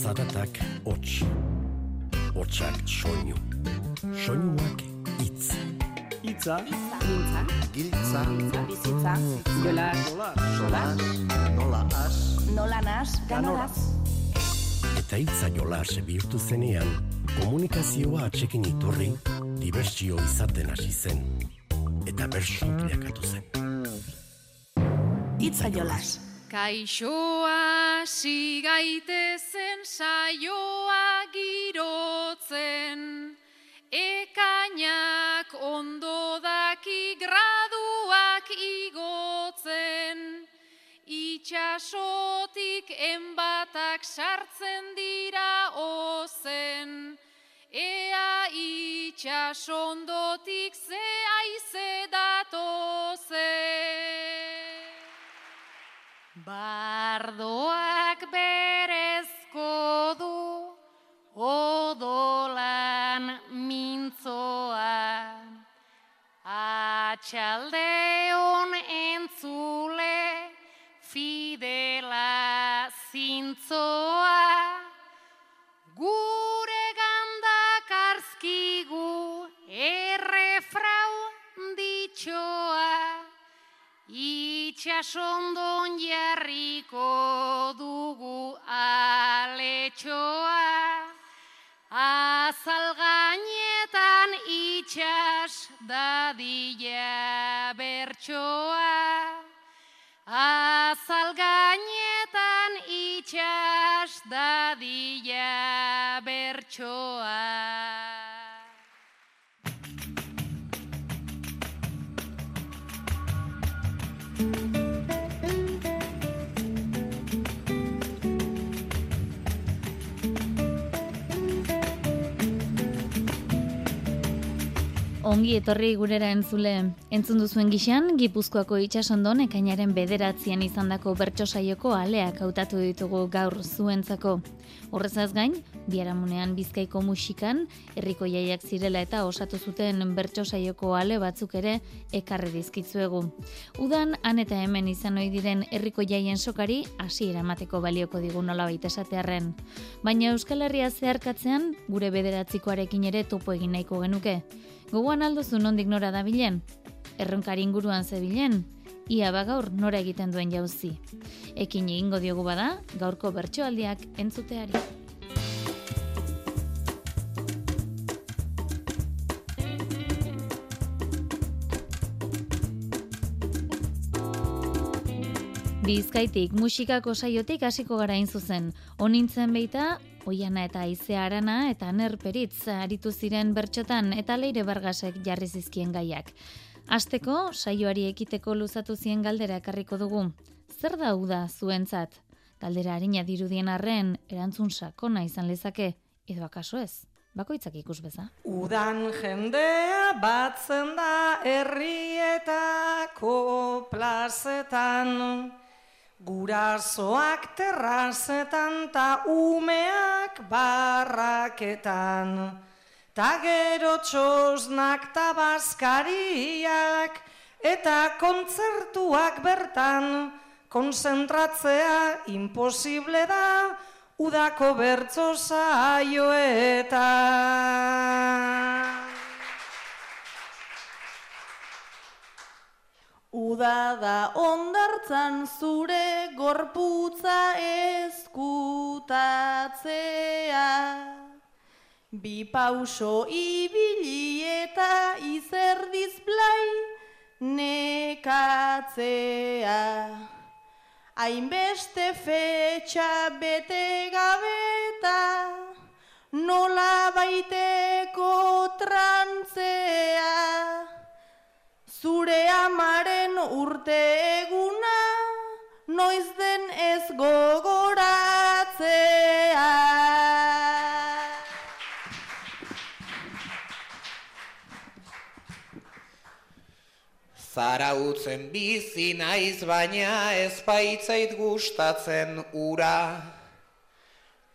Zaratak hots. Hotsak soinu. Soinuak hitz. Itza, Giltza, Giltza, bizitza, jola, sola, nola as, nola nas, ganoraz. Eta hitza jolas bihurtu zenean, komunikazioa atxekin iturri, dibertsio izaten hasi zen. Eta bersu bilakatu zen. Itza jolas. Kaixoa sigaitezen saioa girotzen, ekainak ondo daki graduak igotzen, itxasotik enbatak sartzen dira ozen, ea itxasondotik ze aize datozen. Bardoak berezko Atxalde hon entzule fidela zintzoa. Gure gandak arzkigu errefrau ditxoa. Itxasondon jarriko dugu aletxoa, azal gainetan itxas dadila bertsoa. Azal gainetan itxas dadila bertsoa. Ongi etorri gurera entzule. Entzun duzuen gixan, Gipuzkoako itxasondon ekainaren bederatzean izandako bertso saioko aleak hautatu ditugu gaur zuentzako. Horrezaz gain, biharamunean bizkaiko musikan, herriko jaiak zirela eta osatu zuten bertso saioko ale batzuk ere ekarri dizkitzuegu. Udan, han eta hemen izan ohi diren herriko jaien sokari hasiera emateko balioko digu nolabait esatearren. Baina Euskal Herria zeharkatzean, gure bederatzikoarekin ere topo egin nahiko genuke. Gogoan alduzu nondik nora dabilen? Erronkari inguruan zebilen? Ia bagaur nora egiten duen jauzi. Ekin egingo diogu bada, gaurko bertsoaldiak entzuteari. Bizkaitik musikako saiotik hasiko gara zuzen. Onintzen beita, Oiana eta Aizea Arana eta Nerperitz aritu ziren bertxotan eta Leire Bargasek jarri zizkien gaiak. Asteko saioari ekiteko luzatu zien galdera ekarriko dugu. Zer da uda zuentzat? Galdera harina dirudien arren erantzun sakona izan lezake edo akaso ez? Bakoitzak ikus beza. Udan jendea batzen da herrietako plazetan, gurasoak terrazetan ta umeak barraketan, ta gero txosnak ta bazkariak, eta kontzertuak bertan, konzentratzea imposible da, udako bertso saioetan. Uda da ondartzan zure gorputza eskutatzea. Bi pauso ibili eta izerdiz blai nekatzea. Hainbeste fetxa bete gabeta, nola baiteko trantzea. Zure amaren urte eguna, noiz den ez gogoratzea. Zarautzen bizi naiz baina ez baitzait gustatzen ura.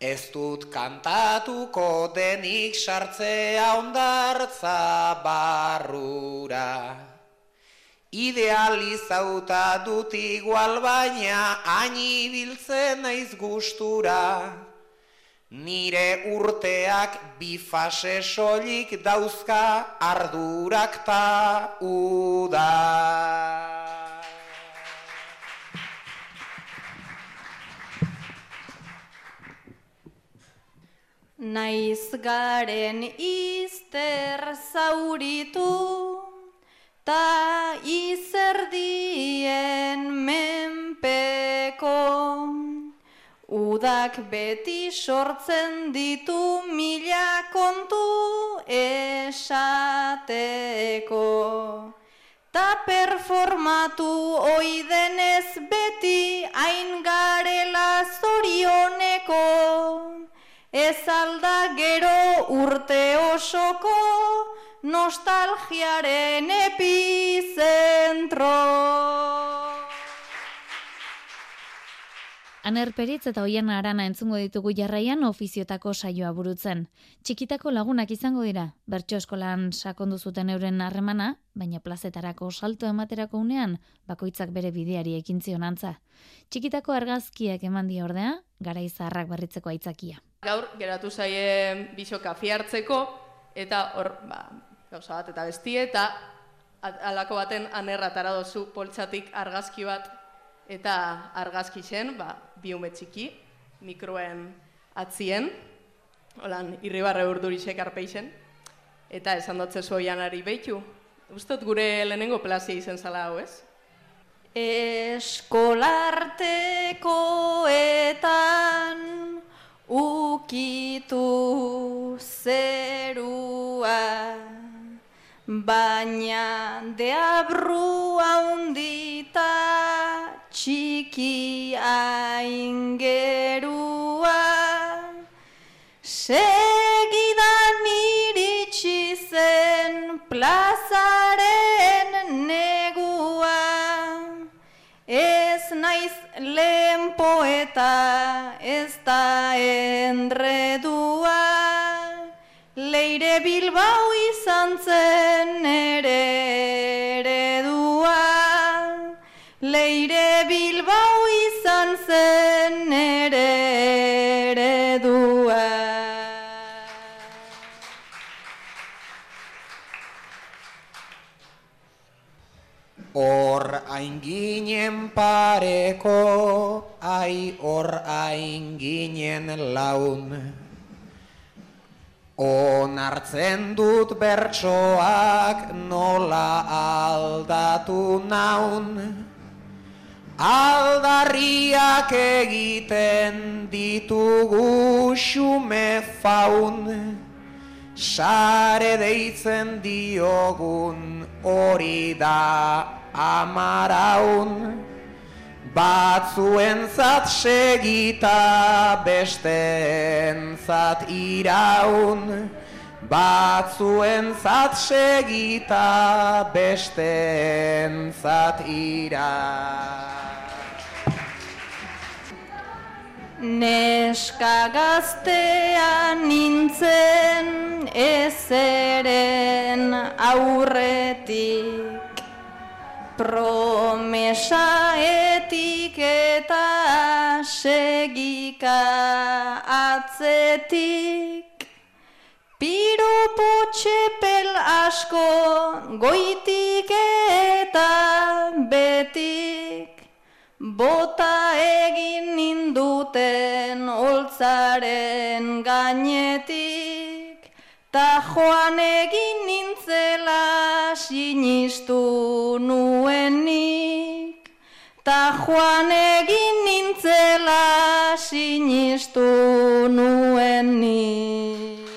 Ez dut kantatuko denik sartzea ondartza barrura. Idealizauta dut igual baina hain ibiltzen naiz gustura. Nire urteak bi fase soilik dauzka ardurak ta uda. Naiz garen izter zauritu, ta izerdien menpeko. Udak beti sortzen ditu mila kontu esateko. Ta performatu oidenez beti hain garela zorioneko. Ez alda gero urte osoko nostalgiaren epizentro. Aner Peritz eta Oian Arana entzungo ditugu jarraian ofiziotako saioa burutzen. Txikitako lagunak izango dira, bertso eskolan sakondu zuten euren harremana, baina plazetarako salto ematerako unean, bakoitzak bere bideari ekin antza. Txikitako argazkiak eman dia ordea, gara izarrak berritzeko aitzakia. Gaur, geratu zaie biso kafi hartzeko, eta hor, ba, gauza bat, eta bestie, eta alako baten anerra dozu poltsatik argazki bat eta argazki zen, ba, bi ume txiki, mikroen atzien, holan, irribarre urdurisek arpeixen, eta esan dutze zoianari behitu. Uztot gure lehenengo plazia izen zala hau, ez? Eskolartekoetan ukitu zerua Baina deabru haundita txiki aingerua Segidan iritsi zen plazaren negua. Ez naiz lehen poeta ez da enredua. Leire Bilbao izan zen ere eredua Leire Bilbao izan zen ere eredua. Hor ainginen pareko, ai hor ainginen laun. Onartzen dut bertsoak nola aldatu naun. Aldarriak egiten ditugu xume faun, sare deitzen diogun hori da amaraun, batzuen zat segita besten zat iraun, Batzuen zat segita besten zat iraun. Neska gaztean nintzen ezeren aurretik Promesa etik eta segika atzetik. Piropo txepel asko goitik eta betik. Bota egin ninduten oltzaren gainetik, ta joan egin nintzela sinistu nuenik, ta joan egin nintzela sinistu nuenik.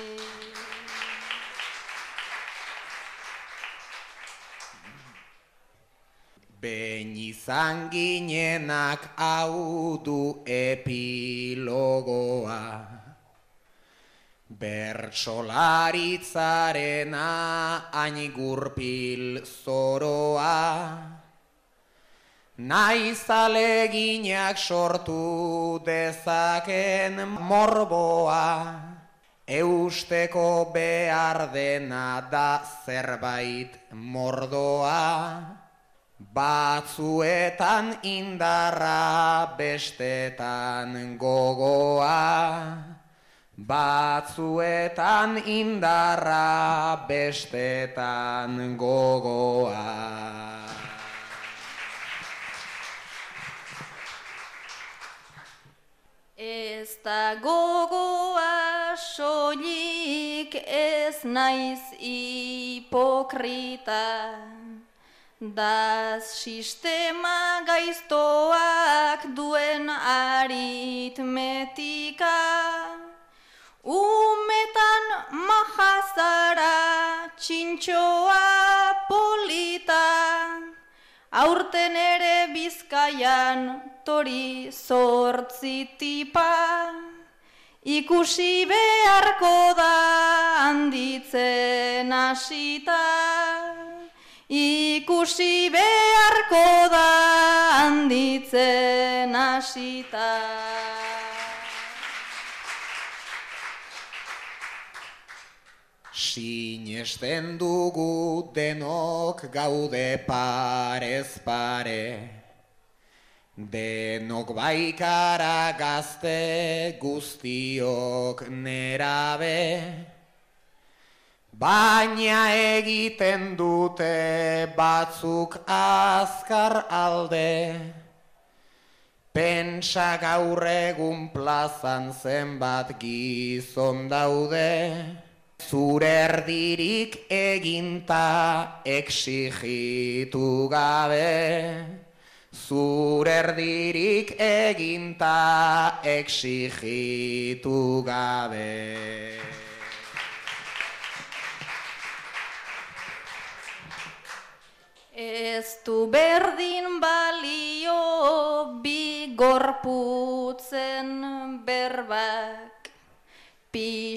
Behin izan ginenak hau du epilogoa Bertsolaritzarena hain gurpil zoroa. Naiz aleginak sortu dezaken morboa. Eusteko behar dena da zerbait mordoa. Batzuetan indarra bestetan gogoa, batzuetan indarra bestetan gogoa. Ez da gogoa soilik ez naiz hipokrita, da sistema gaiztoak duen aritmetika, umetan mahazara txintxoa polita, aurten ere bizkaian tori zortzi tipa, ikusi beharko da handitzen hasita. Ikusi beharko da handitzen hasita. Sinesten dugu denok gaude parez pare, denok baikara gazte guztiok nerabe, Baina egiten dute batzuk azkar alde, Pentsa gaur egun plazan zenbat gizon daude, Zure erdirik eginta exigitu gabe, Zure erdirik eginta exigitu gabe. Ez du berdin balio bi gorputzen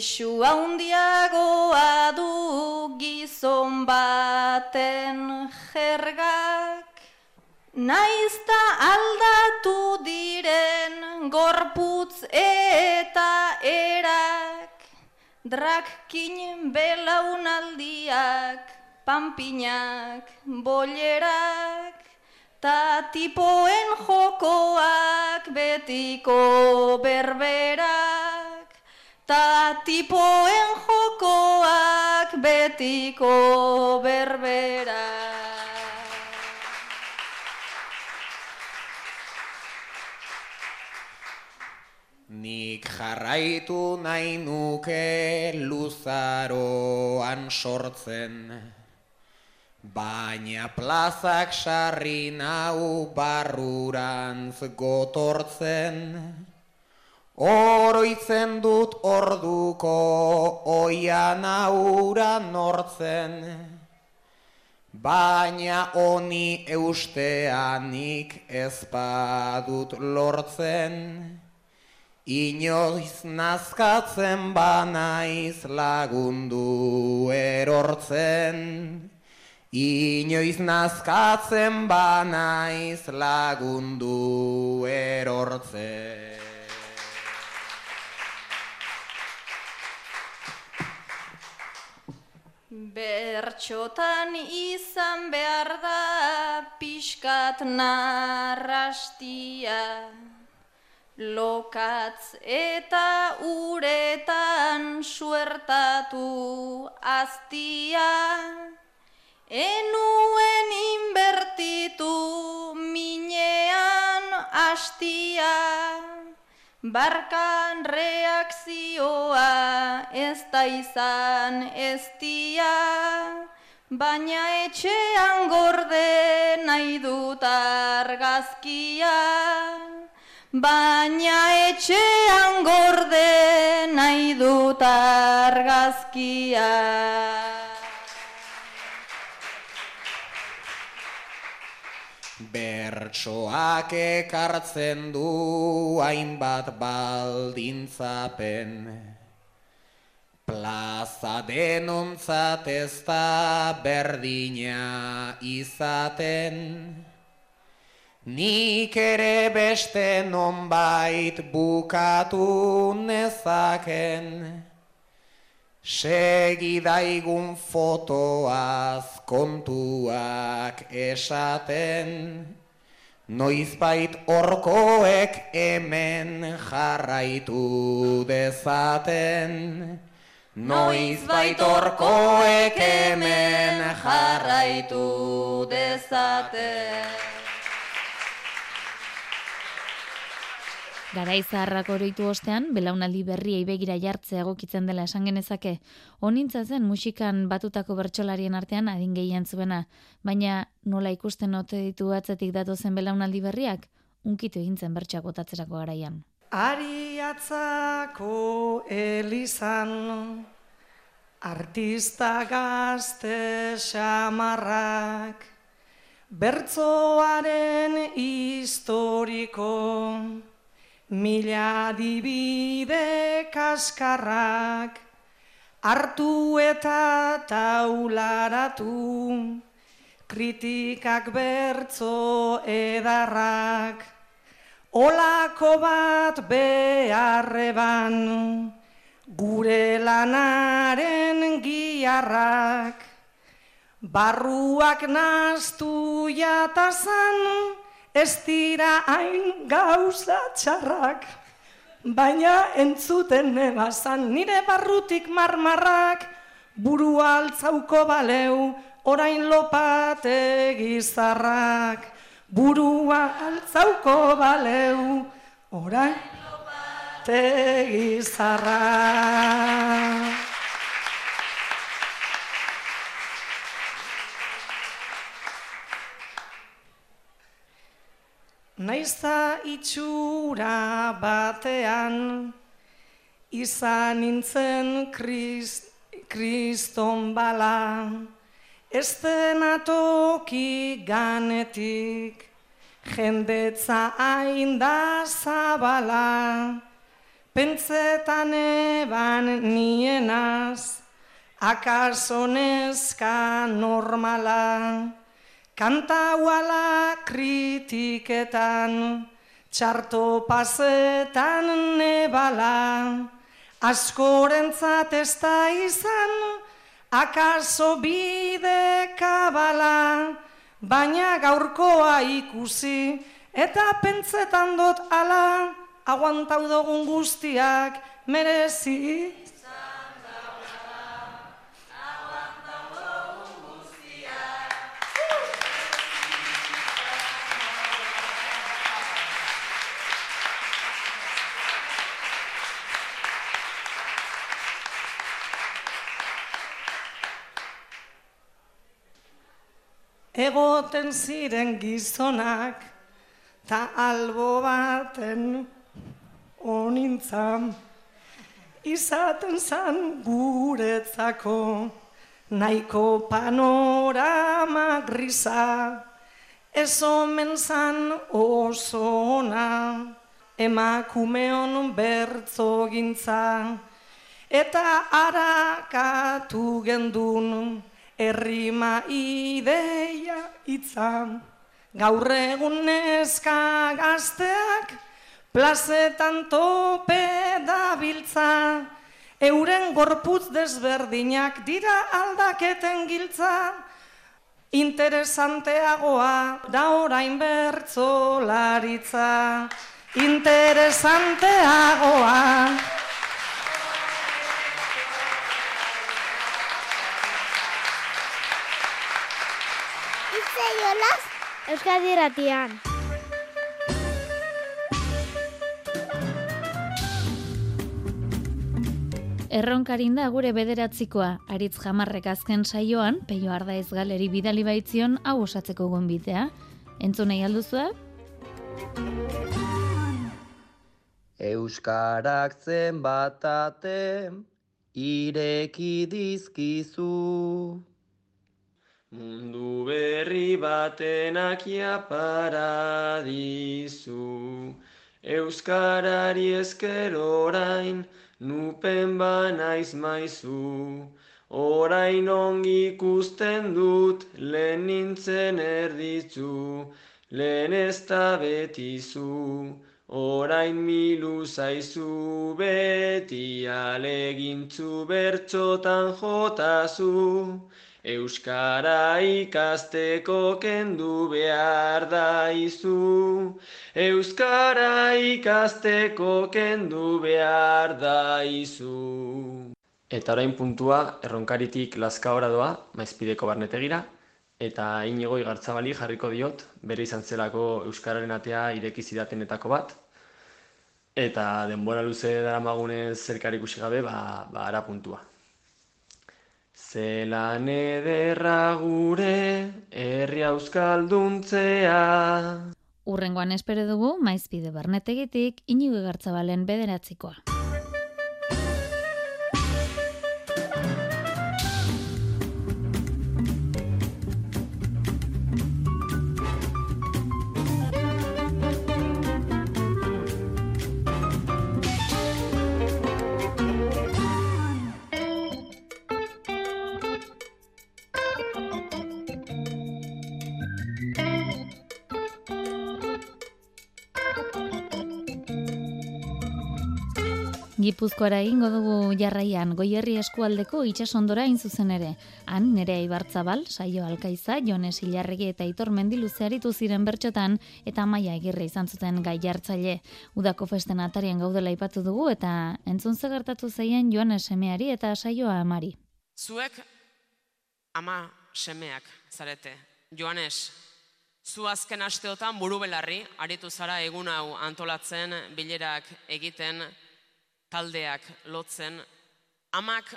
Pixu haundiagoa du gizon baten jergak, Naizta aldatu diren gorputz eta erak, Drakkin belaunaldiak, pampinak, bolerak, ta tipoen jokoak betiko berberak, ta tipoen jokoak betiko berberak. Nik jarraitu nahi nuke luzaroan sortzen, Baina plazak sarri nau barrurantz gotortzen, Oroitzen dut orduko oian aura nortzen, Baina honi eusteanik ezpadut lortzen, Inoiz nazkatzen banaiz lagundu erortzen, Inoiz nazkatzen banaiz lagundu erortze. Bertxotan izan behar da pixkat narrastia, lokatz eta uretan suertatu aztia, Enuen inbertitu minean hastia, barkan reakzioa ez da izan eztia, baina etxean gorde nahi dut argazkia. Baina etxean gorde nahi dut argazkia. Bertsoak ekartzen du hainbat baldintzapen. Plaza denontzat ez da berdina izaten. Nik ere beste nonbait bukatu nezaken. Segidaigun fotoaz kontuak esaten, Noizbait orkoek hemen jarraitu dezaten. Noiz baitorkoek hemen jarraitu dezaten. Garai zaharrak oroitu ostean, belaunaldi berriei begira jartzea egokitzen dela esan genezake. Honintza zen musikan batutako bertsolarien artean adin gehien zuena, baina nola ikusten ote ditu atzetik datozen belaunaldi berriak, unkitu egin zen bertsoak botatzerako garaian. Ari atzako elizan, artista gazte xamarrak, bertzoaren historiko, mila dibide kaskarrak, hartu eta taularatu, kritikak bertzo edarrak, olako bat beharreban, gure lanaren giarrak, barruak naztu jatazan, ez dira hain gauza txarrak, baina entzuten nebazan nire barrutik marmarrak, buru altzauko baleu, orain lopate gizarrak, burua altzauko baleu, orain lopate gizarrak. Naizta itxura batean, izan nintzen kriston bala, ez toki ganetik, jendetza hain da zabala, pentsetan eban nienaz, akaso neska normala, Kanta uala kritiketan, txarto pasetan nebala, askorentzat ez da izan, akaso bide kabala, baina gaurkoa ikusi, eta pentsetan dut ala, aguantau dugun guztiak merezi. Egoten ziren gizonak, ta albo baten onintzan, izaten zan guretzako, nahiko panorama grisa, ez omen zan oso ona, emakumeon bertzo gintza, eta arakatu gendun, Errima ideia itzan, gaur egun neska gazteak, plazetan tope da biltza, euren gorputz desberdinak dira aldaketen giltza, interesanteagoa da orain bertzo laritza, interesanteagoa. Euskadi Ratian. Erronkarin da gure bederatzikoa, aritz jamarrek azken saioan, peio arda ez galeri bidali baitzion, hau osatzeko gonbitea. Entzun nahi alduzua? Euskarak zen batate, ireki dizkizu. Mundu berri batenak paradizu, Euskarari esker orain, nupen banaiz maizu. Orain ongi ikusten dut, lehen nintzen erditzu, lehen ez da betizu. Orain milu zaizu, beti alegintzu bertxotan jotazu. Euskara ikasteko kendu behar da izu, Euskara ikasteko kendu behar da izu. Eta orain puntua erronkaritik lazka doa, maizpideko barnetegira, eta inigo igartzabali jarriko diot, bere izan zelako Euskararen atea ireki zidatenetako bat, eta denbora luze dara magunez ikusi gabe, ba, ba ara puntua. Zelan ederra gure herri euskalduntzea. Urrengoan espero dugu maizpide barnetegitik inigo gartzabalen bederatzikoa. Gipuzkoara egingo dugu jarraian goierri eskualdeko itsasondora in zuzen ere. Han nere Ibartzabal, Saio Alkaiza, Jones Ilarregi eta Itor Mendiluze aritu ziren bertxotan eta Maia Agirre izan zuten gai jartzaile. Udako festen atarian gaudela ipatu dugu eta entzun ze gertatu zaien Joanes semeari eta Saioa amari. Zuek ama semeak zarete. Joanes, zu azken asteotan buru belarri, aritu zara egun hau antolatzen, bilerak egiten, taldeak lotzen, amak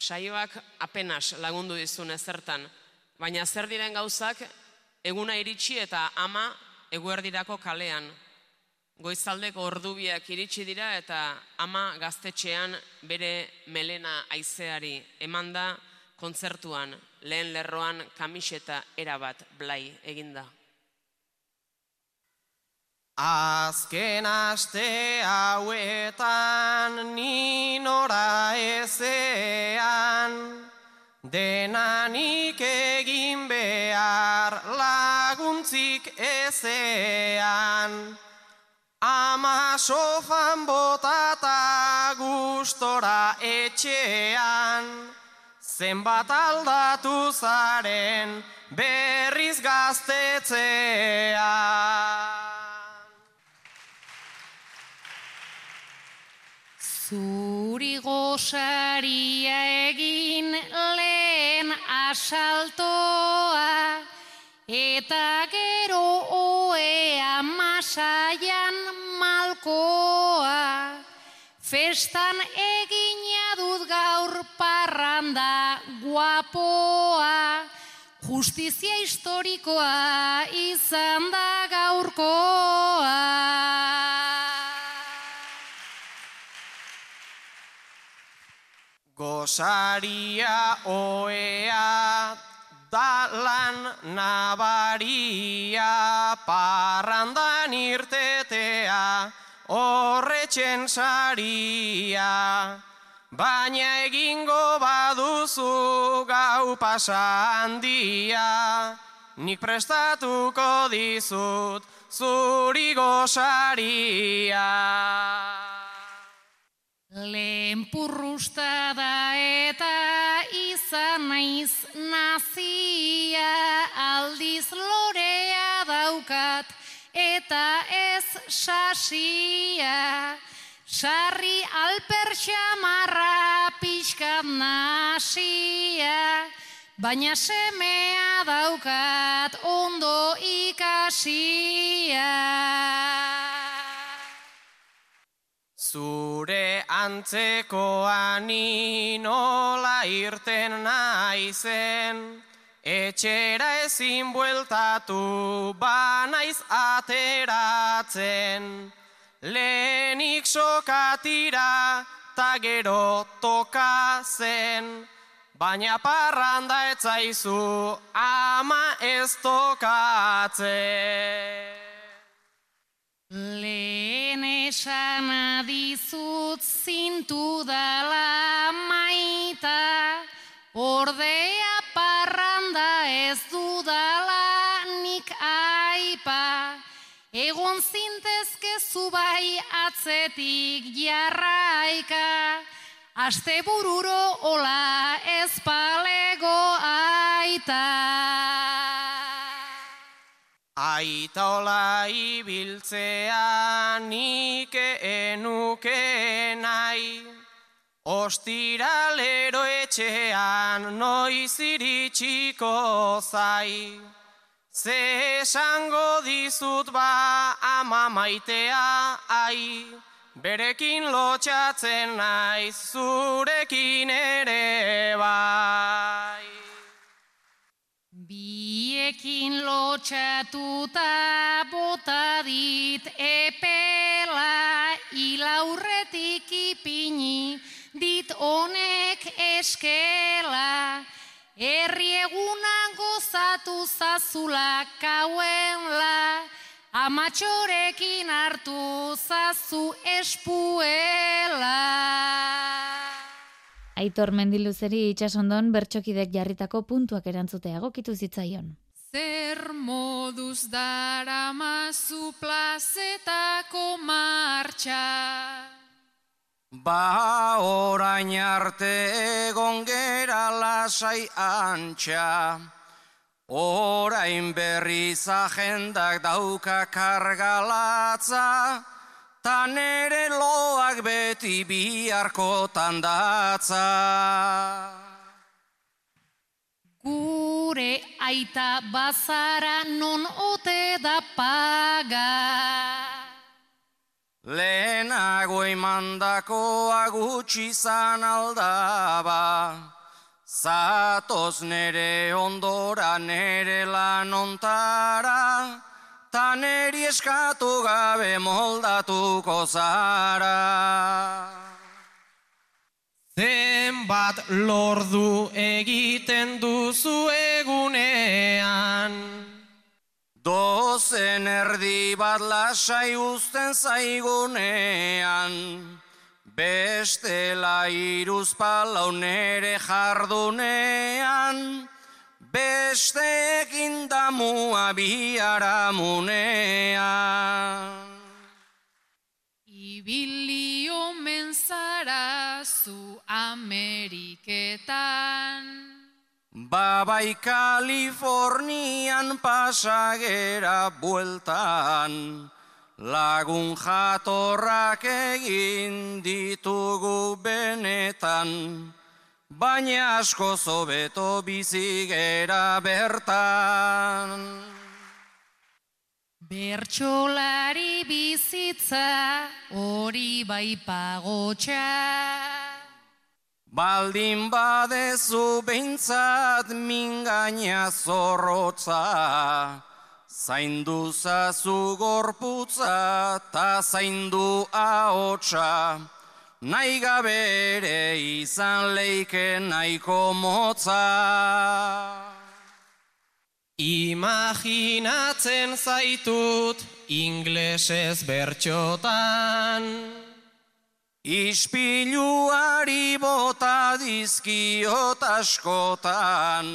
saioak apenas lagundu dizun ezertan, baina zer diren gauzak eguna iritsi eta ama eguerdirako kalean. Goizaldeko ordubiak iritsi dira eta ama gaztetxean bere melena aizeari emanda kontzertuan lehen lerroan kamiseta erabat blai eginda. Azken aste hauetan ninora ezean, denanik egin behar laguntzik ezean. Ama sofan botata gustora etxean, zenbat aldatu zaren berriz gaztetzean. Zuri gosaria egin lehen asaltoa eta gero oea masaian malkoa. Festan egina dut gaur parranda guapoa, justizia historikoa izan da gaurkoa. Gosaria oea dalan nabaria parrandan irtetea horretxen saria. Baina egingo baduzu gau pasa handia, nik prestatuko dizut zuri gosaria. Lehen purrusta da eta izan naiz nazia aldiz lorea daukat eta ez sasia. Sarri alpertsa marra pixkat nasia, baina semea daukat ondo ikasia. Zure antzekoan nola irten naizen, etxera ezin bueltatu banaiz ateratzen. Lehenik sokatira ta gero toka zen, baina parranda etzaizu ama ez tokatzen. Lehen esan adizut zintu dala maita, ordea parranda ez dudala nik aipa, egon zintezke zubai atzetik jarraika, aste bururo ola ez palego aita. Aita ola ibiltzea nik enuke nahi, ostiralero etxean noiz iritsiko zai. Ze esango dizut ba ama maitea ai, berekin lotxatzen naiz zurekin ere bai. Biekin lotxatuta bota dit epela ilaurretik ipini dit honek eskela herri egunan gozatu zazula kauenla amatxorekin hartu zazu espuela. Aitor mendiluzeri itxasondon bertxokidek jarritako puntuak erantzutea egokitu zitzaion. Zer moduz dara mazu plazetako martxa. Ba orain arte egon gera lasai antxa, orain berriz agendak dauka kargalatza, ta nere loak beti biharkotan datza. Gure aita bazara non ote da paga. Lehenago emandakoa gutxi zan aldaba, Zatoz nere ondora nere lanontara, Ta neri eskatu gabe moldatuko zara. Zenbat lordu egiten duzu egunean, Dozen erdi bat lasai uzten zaigunean, bestela iruz palau nere jardunean, beste egin damua biharamunean. Ibili zara zu Ameriketan. Babai Kalifornian pasagera bueltan, lagun jatorrak egin ditugu benetan, baina asko zobeto bizigera bertan. Bertxolari bizitza hori bai pagotxa. Baldin badezu behintzat mingaina zorrotza, zaindu zazu gorputza ta zaindu ahotsa, nahi gabere izan leike nahiko motza. Imaginatzen zaitut inglesez bertxotan, Ispiluari bota dizkiot askotan,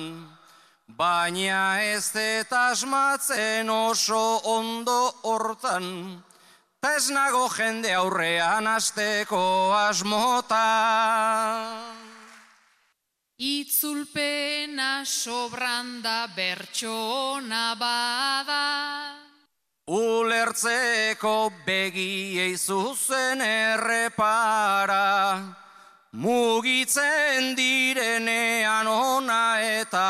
baina ez dut asmatzen oso ondo hortan, ta ez nago jende aurrean asteko asmotan. Itzulpena sobranda bertxona bada. Ulertzeko begiei zuzen errepara, mugitzen direnean ona eta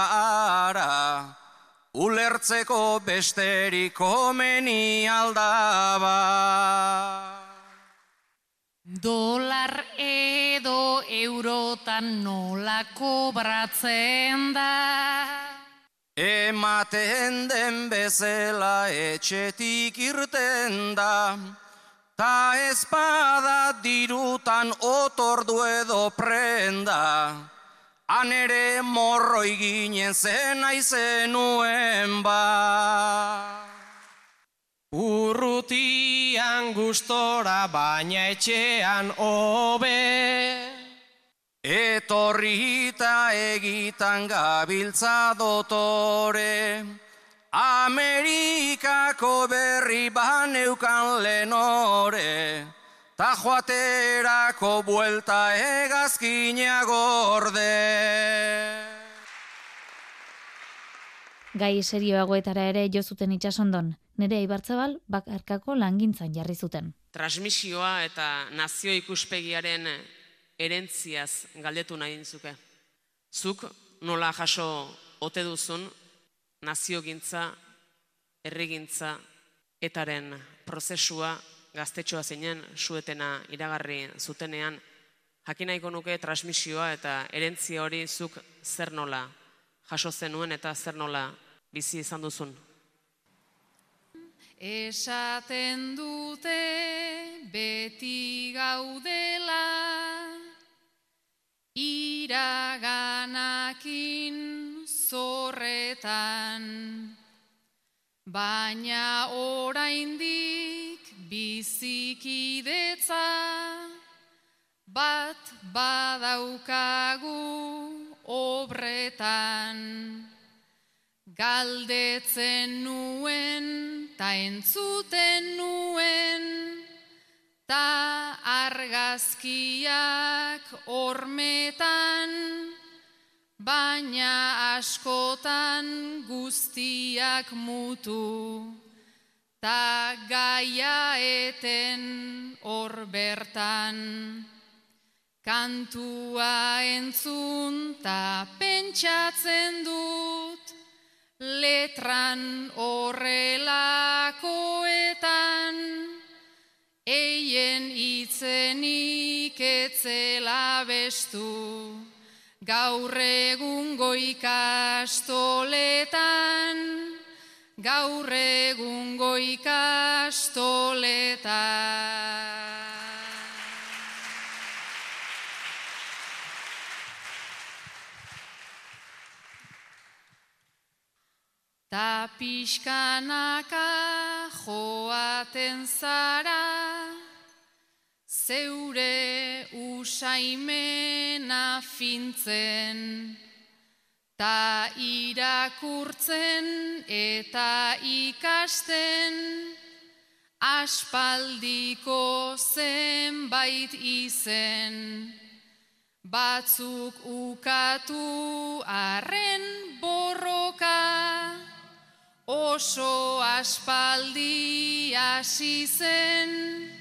ara, ulertzeko besterik komeni aldaba. Dolar edo eurotan nola kobratzen da. Ematen den bezala etxetik irten da, ta espada dirutan otordu edo prenda, han ere morroi ginen zen aizenuen ba. Urrutian gustora baina etxean hobe. Etorrita egitan gabiltza dotore, Amerikako berri baneukan lenore, ta joaterako buelta egazkina gorde. Gai serioagoetara ere jo zuten itsasondon, nere Ibartzabal bakarkako langintzan jarri zuten. Transmisioa eta nazio ikuspegiaren erentziaz galdetu nahi dintzuke. Zuk nola jaso ote duzun naziogintza, errigintza, etaren prozesua gaztetxoa zeinen suetena iragarri zutenean, jakin nahiko nuke transmisioa eta erentzia hori zuk zer nola jaso zenuen eta zer nola bizi izan duzun. Esaten dute beti gaudela iraganakin zorretan baina oraindik bizikidetza bat badaukagu obretan galdetzen nuen ta entzuten nuen ta argazkiak ormetan baina askotan guztiak mutu ta gaia eten hor bertan. Kantua entzun ta pentsatzen dut letran horrelakoetan eien itzenik etzela bestu gaur egungo ikastoletan, gaur egungo ikastoletan. Ta pixkanaka joaten zara, zeure usaimena fintzen, ta irakurtzen eta ikasten, aspaldiko zenbait izen, batzuk ukatu arren borroka, oso aspaldi hasi zen,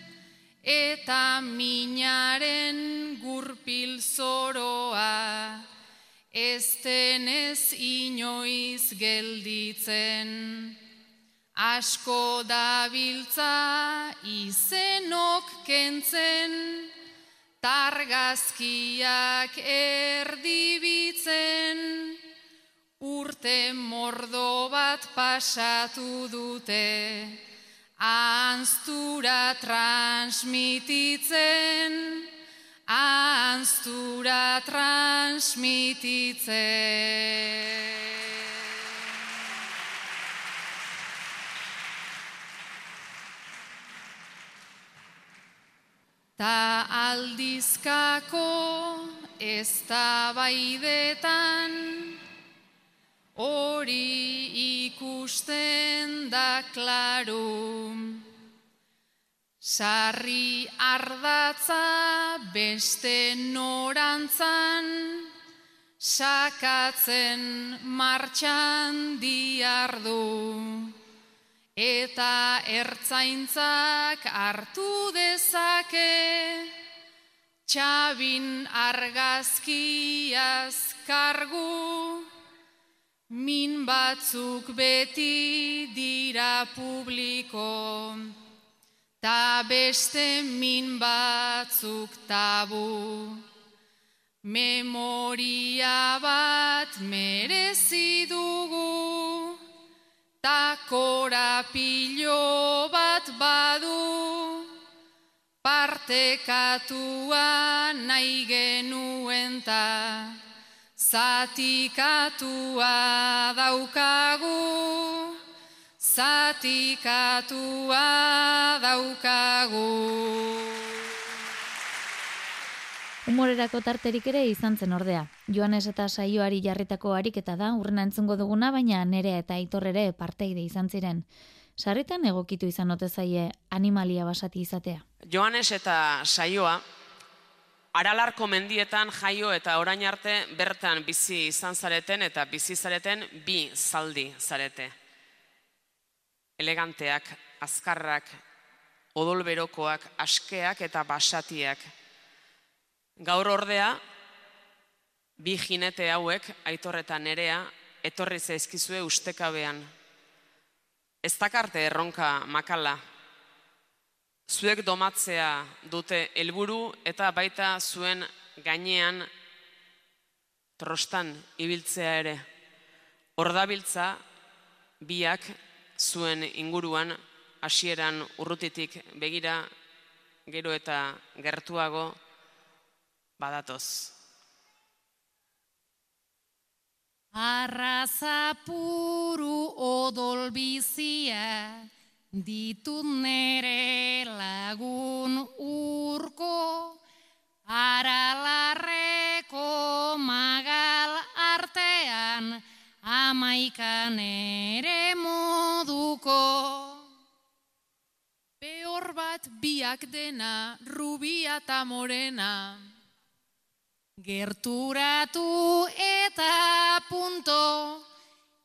eta minaren gurpil zoroa, ez denez inoiz gelditzen. Asko dabiltza izenok kentzen, targazkiak erdibitzen, urte mordo bat pasatu dute, anztura transmititzen, anztura transmititzen. Ta aldizkako ez da baidetan, hori ikusten da klaru. Sarri ardatza beste norantzan, sakatzen martxan diardu. Eta ertzaintzak hartu dezake, txabin argazkiaz kargu, min batzuk beti dira publiko, ta beste min batzuk tabu. Memoria bat merezi dugu, ta korapilo bat badu, partekatua nahi genuen ta, zatikatua daukagu, zatikatua daukagu. Humorerako tarterik ere izan zen ordea. Joanes eta saioari jarritako ariketa da, urrena entzungo duguna, baina nerea eta aitorrere parteide izan ziren. sarritan egokitu izan ote zaie animalia basati izatea. Joanes eta saioa, aralarko mendietan jaio eta orain arte bertan bizi izan zareten eta bizi zareten bi zaldi zarete. Eleganteak, azkarrak, odolberokoak, askeak eta basatiak. Gaur ordea, bi jinete hauek, aitor eta nerea, etorri zaizkizue ustekabean. Ez dakarte erronka makala. Zuek domatzea dute helburu eta baita zuen gainean trostan ibiltzea ere. Ordabiltza biak zuen inguruan hasieran urrutitik begira gero eta gertuago badatoz. Arrazapuru odol bizia ditut nere lagun urko aralarreko magal artean amaikan ere moduko. Peor bat biak dena, rubia eta morena. Gerturatu eta punto,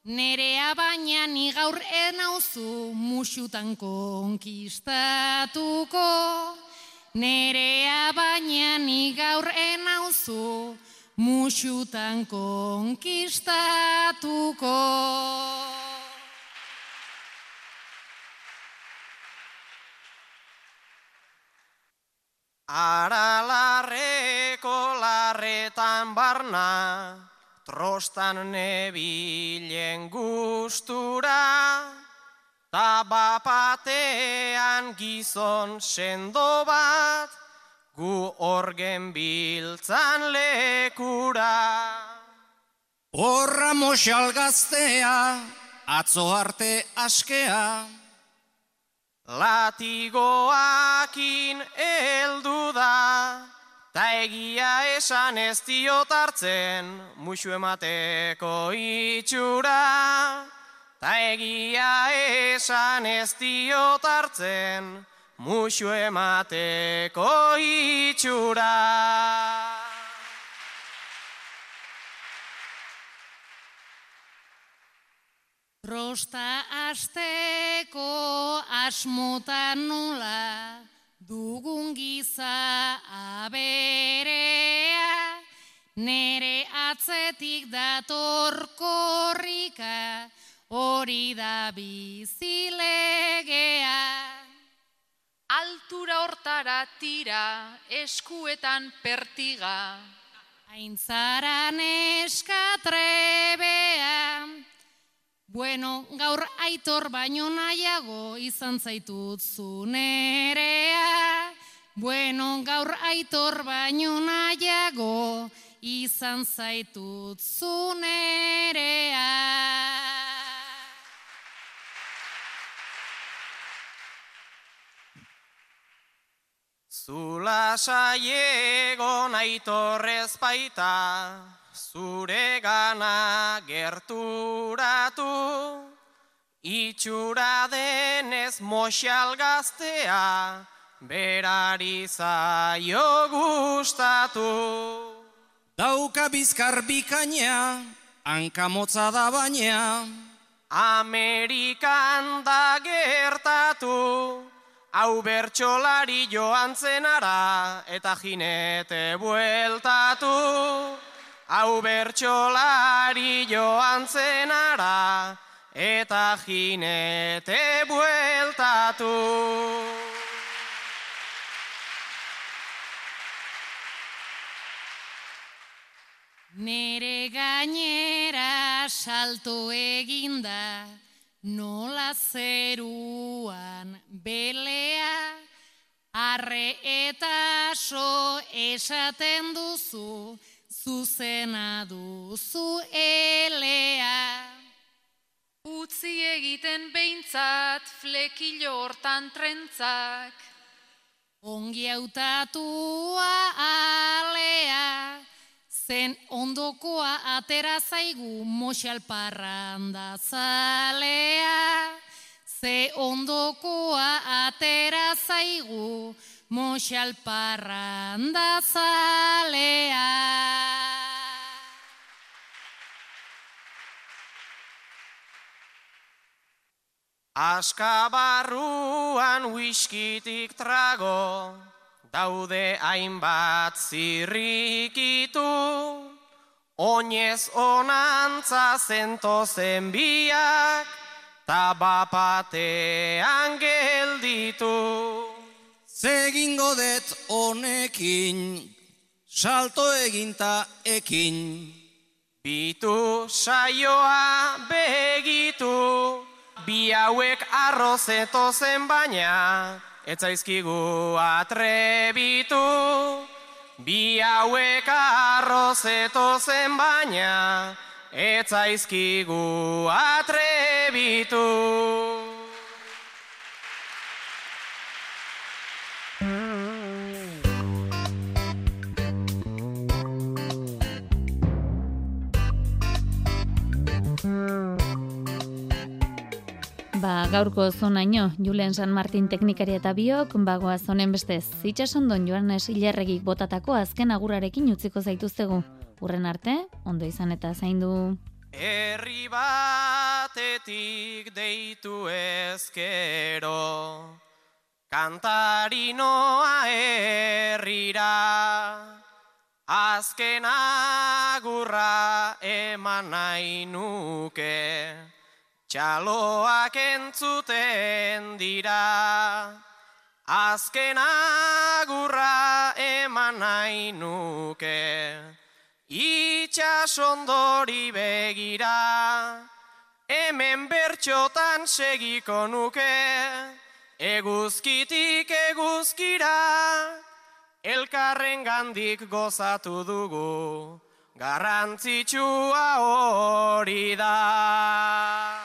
nerea baina ni gaur enauzu musutan konkistatuko. Nerea baina ni gaur enauzu musutan konkistatuko. Aralarreko larretan barna, trostan nebilen gustura, ta bapatean gizon sendo bat, gu orgen biltzan lekura. Horra mosal gaztea, atzo arte askea, Latigoakin eldu da, ta egia esan ez diot hartzen, musu emateko itxura. Ta egia esan ez diot hartzen, musu emateko itxura. Rosta asteko asmotan nula dugun giza aberea nere atzetik dator korrika hori da bizilegea Altura hortara tira, eskuetan pertiga. Aintzaran eskatrebea Bueno, gaur aitor baino nahiago izan zaitut zunerea. Bueno, gaur aitor baino nahiago izan zaitut zunerea. Zula saiegon aitorrez baita, zure gana gerturatu, itxura denez moxal gaztea, berari zaio gustatu. Dauka bizkar bikaina, hankamotza da baina, Amerikan da gertatu, hau bertxolari joan zenara, eta jinete bueltatu. Hau bertxolari joan zenara, eta jinete bueltatu. Nere gainera salto eginda, nola zeruan belea, arre eta so esaten duzu, zuzena duzu elea. Utzi egiten behintzat flekilo hortan trentzak. Ongi hautatua alea, zen ondokoa atera zaigu moxal parranda zalea. ze ondokoa atera zaigu, moxal parranda zalea. Askabarruan wiskitik trago, daude hainbat zirrikitu, oinez onantza zentozen biak, tabapatean gelditu. Zegingo det honekin, salto eginta ekin. Bitu saioa begitu, bi hauek arrozeto zen baina, etzaizkigu atrebitu. Bi hauek arrozeto zen baina, etzaizkigu atrebitu. Ba, gaurko zonaino, Julen San Martin teknikari eta biok, bagoa zonen bestez, itxasondon Joanes Ilarregik botatako azken agurarekin utziko zaituztegu. Urren arte, ondo izan eta zaindu. Herri batetik deitu ezkero, kantari noa herrira, azken agurra eman nahi nuke, txaloak entzuten dira. Azken agurra eman nahi nuke, itxasondori begira, hemen bertxotan segiko nuke, eguzkitik eguzkira, elkarren gandik gozatu dugu, garrantzitsua hori da.